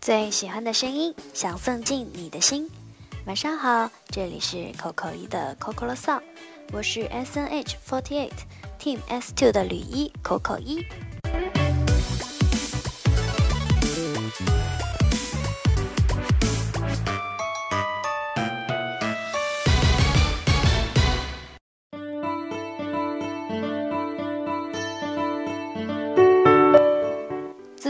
最喜欢的声音，想送进你的心。晚上好，这里是 Coco 一的 Coco 的 song，我是 S N H forty eight Team S two 的吕一 Coco 一。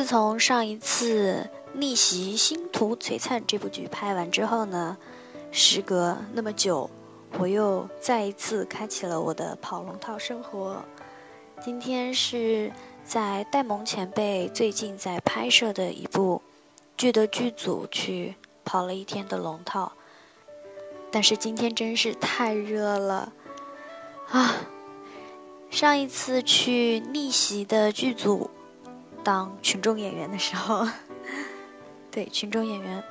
从上一次。逆袭星途璀璨这部剧拍完之后呢，时隔那么久，我又再一次开启了我的跑龙套生活。今天是在戴蒙前辈最近在拍摄的一部剧的剧组去跑了一天的龙套，但是今天真是太热了啊！上一次去逆袭的剧组当群众演员的时候。对群众演员，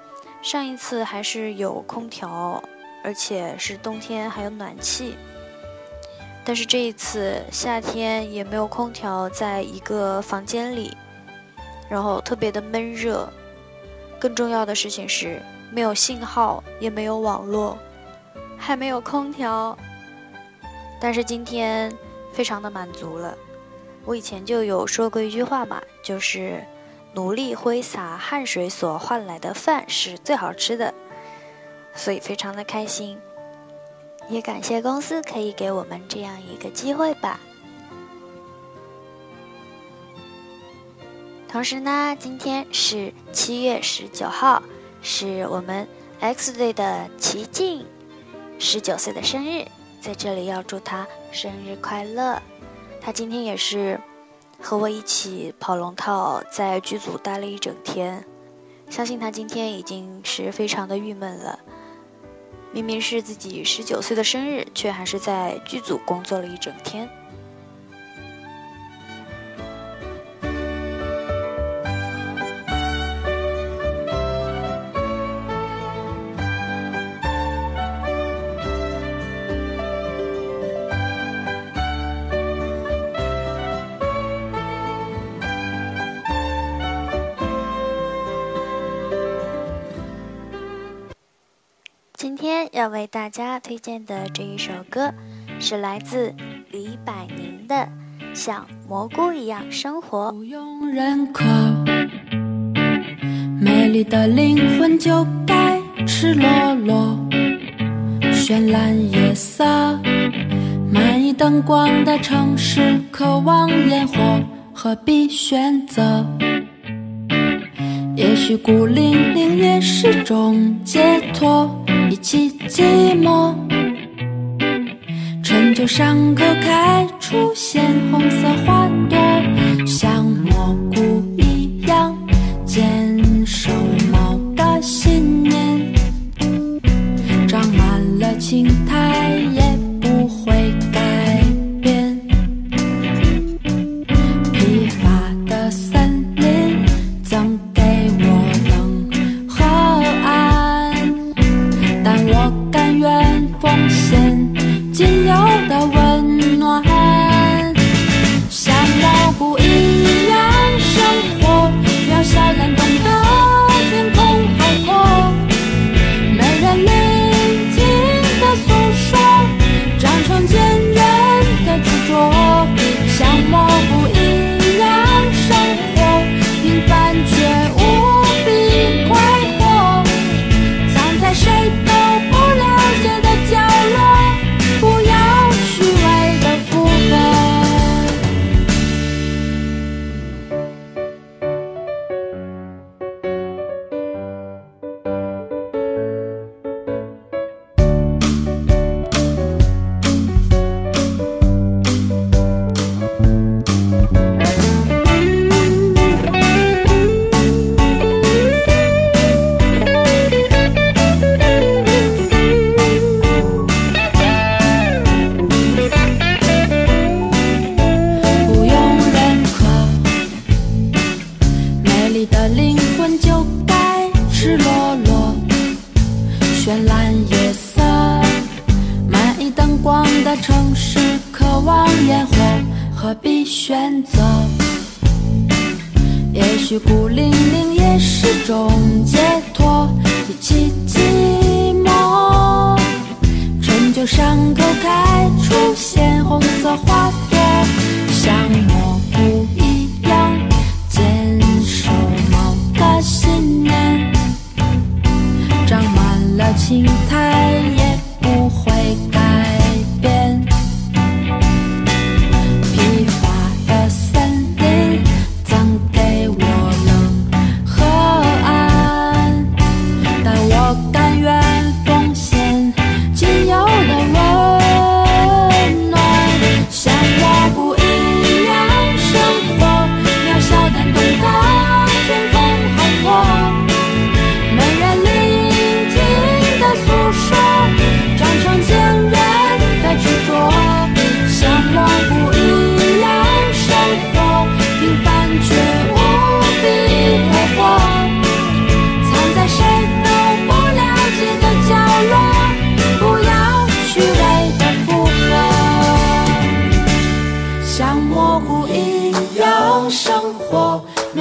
上一次还是有空调，而且是冬天还有暖气。但是这一次夏天也没有空调，在一个房间里，然后特别的闷热。更重要的事情是没有信号，也没有网络，还没有空调。但是今天非常的满足了。我以前就有说过一句话嘛，就是。努力挥洒汗水所换来的饭是最好吃的，所以非常的开心，也感谢公司可以给我们这样一个机会吧。同时呢，今天是七月十九号，是我们 X 队的齐静十九岁的生日，在这里要祝他生日快乐。他今天也是。和我一起跑龙套，在剧组待了一整天，相信他今天已经是非常的郁闷了。明明是自己十九岁的生日，却还是在剧组工作了一整天。要为大家推荐的这一首歌，是来自李百宁的《像蘑菇一样生活》。不用认可，美丽的灵魂就该赤裸裸。绚烂夜色，满溢灯光的城市，渴望烟火，何必选择？也许孤零零也是种解脱。一起寂寞，春秋伤口开出鲜红色花朵，more. 选择？也许孤零零也是种解脱，一起寂寞。陈旧伤口开出鲜红色花朵，像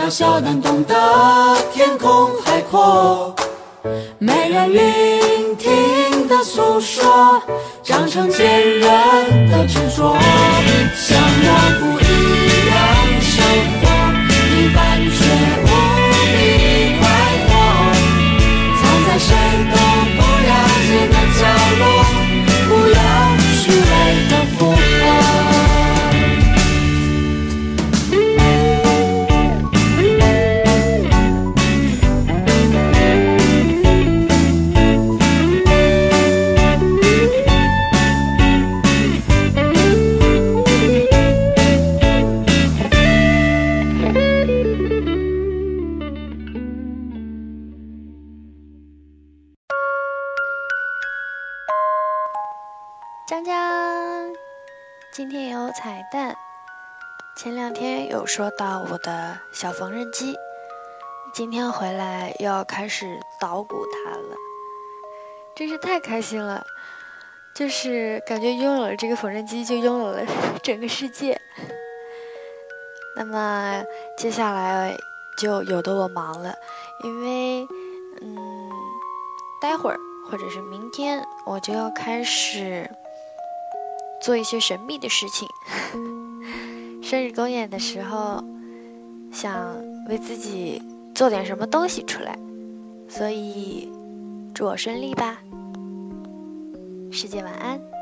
渺小但懂得天空海阔。没人聆听的诉说，长成坚韧的执着，像蘑菇一样生活，今天有彩蛋。前两天有说到我的小缝纫机，今天回来又要开始捣鼓它了，真是太开心了！就是感觉拥有了这个缝纫机，就拥有了整个世界。那么接下来就有的我忙了，因为嗯，待会儿或者是明天我就要开始。做一些神秘的事情。生日公演的时候，想为自己做点什么东西出来，所以祝我顺利吧。师姐晚安。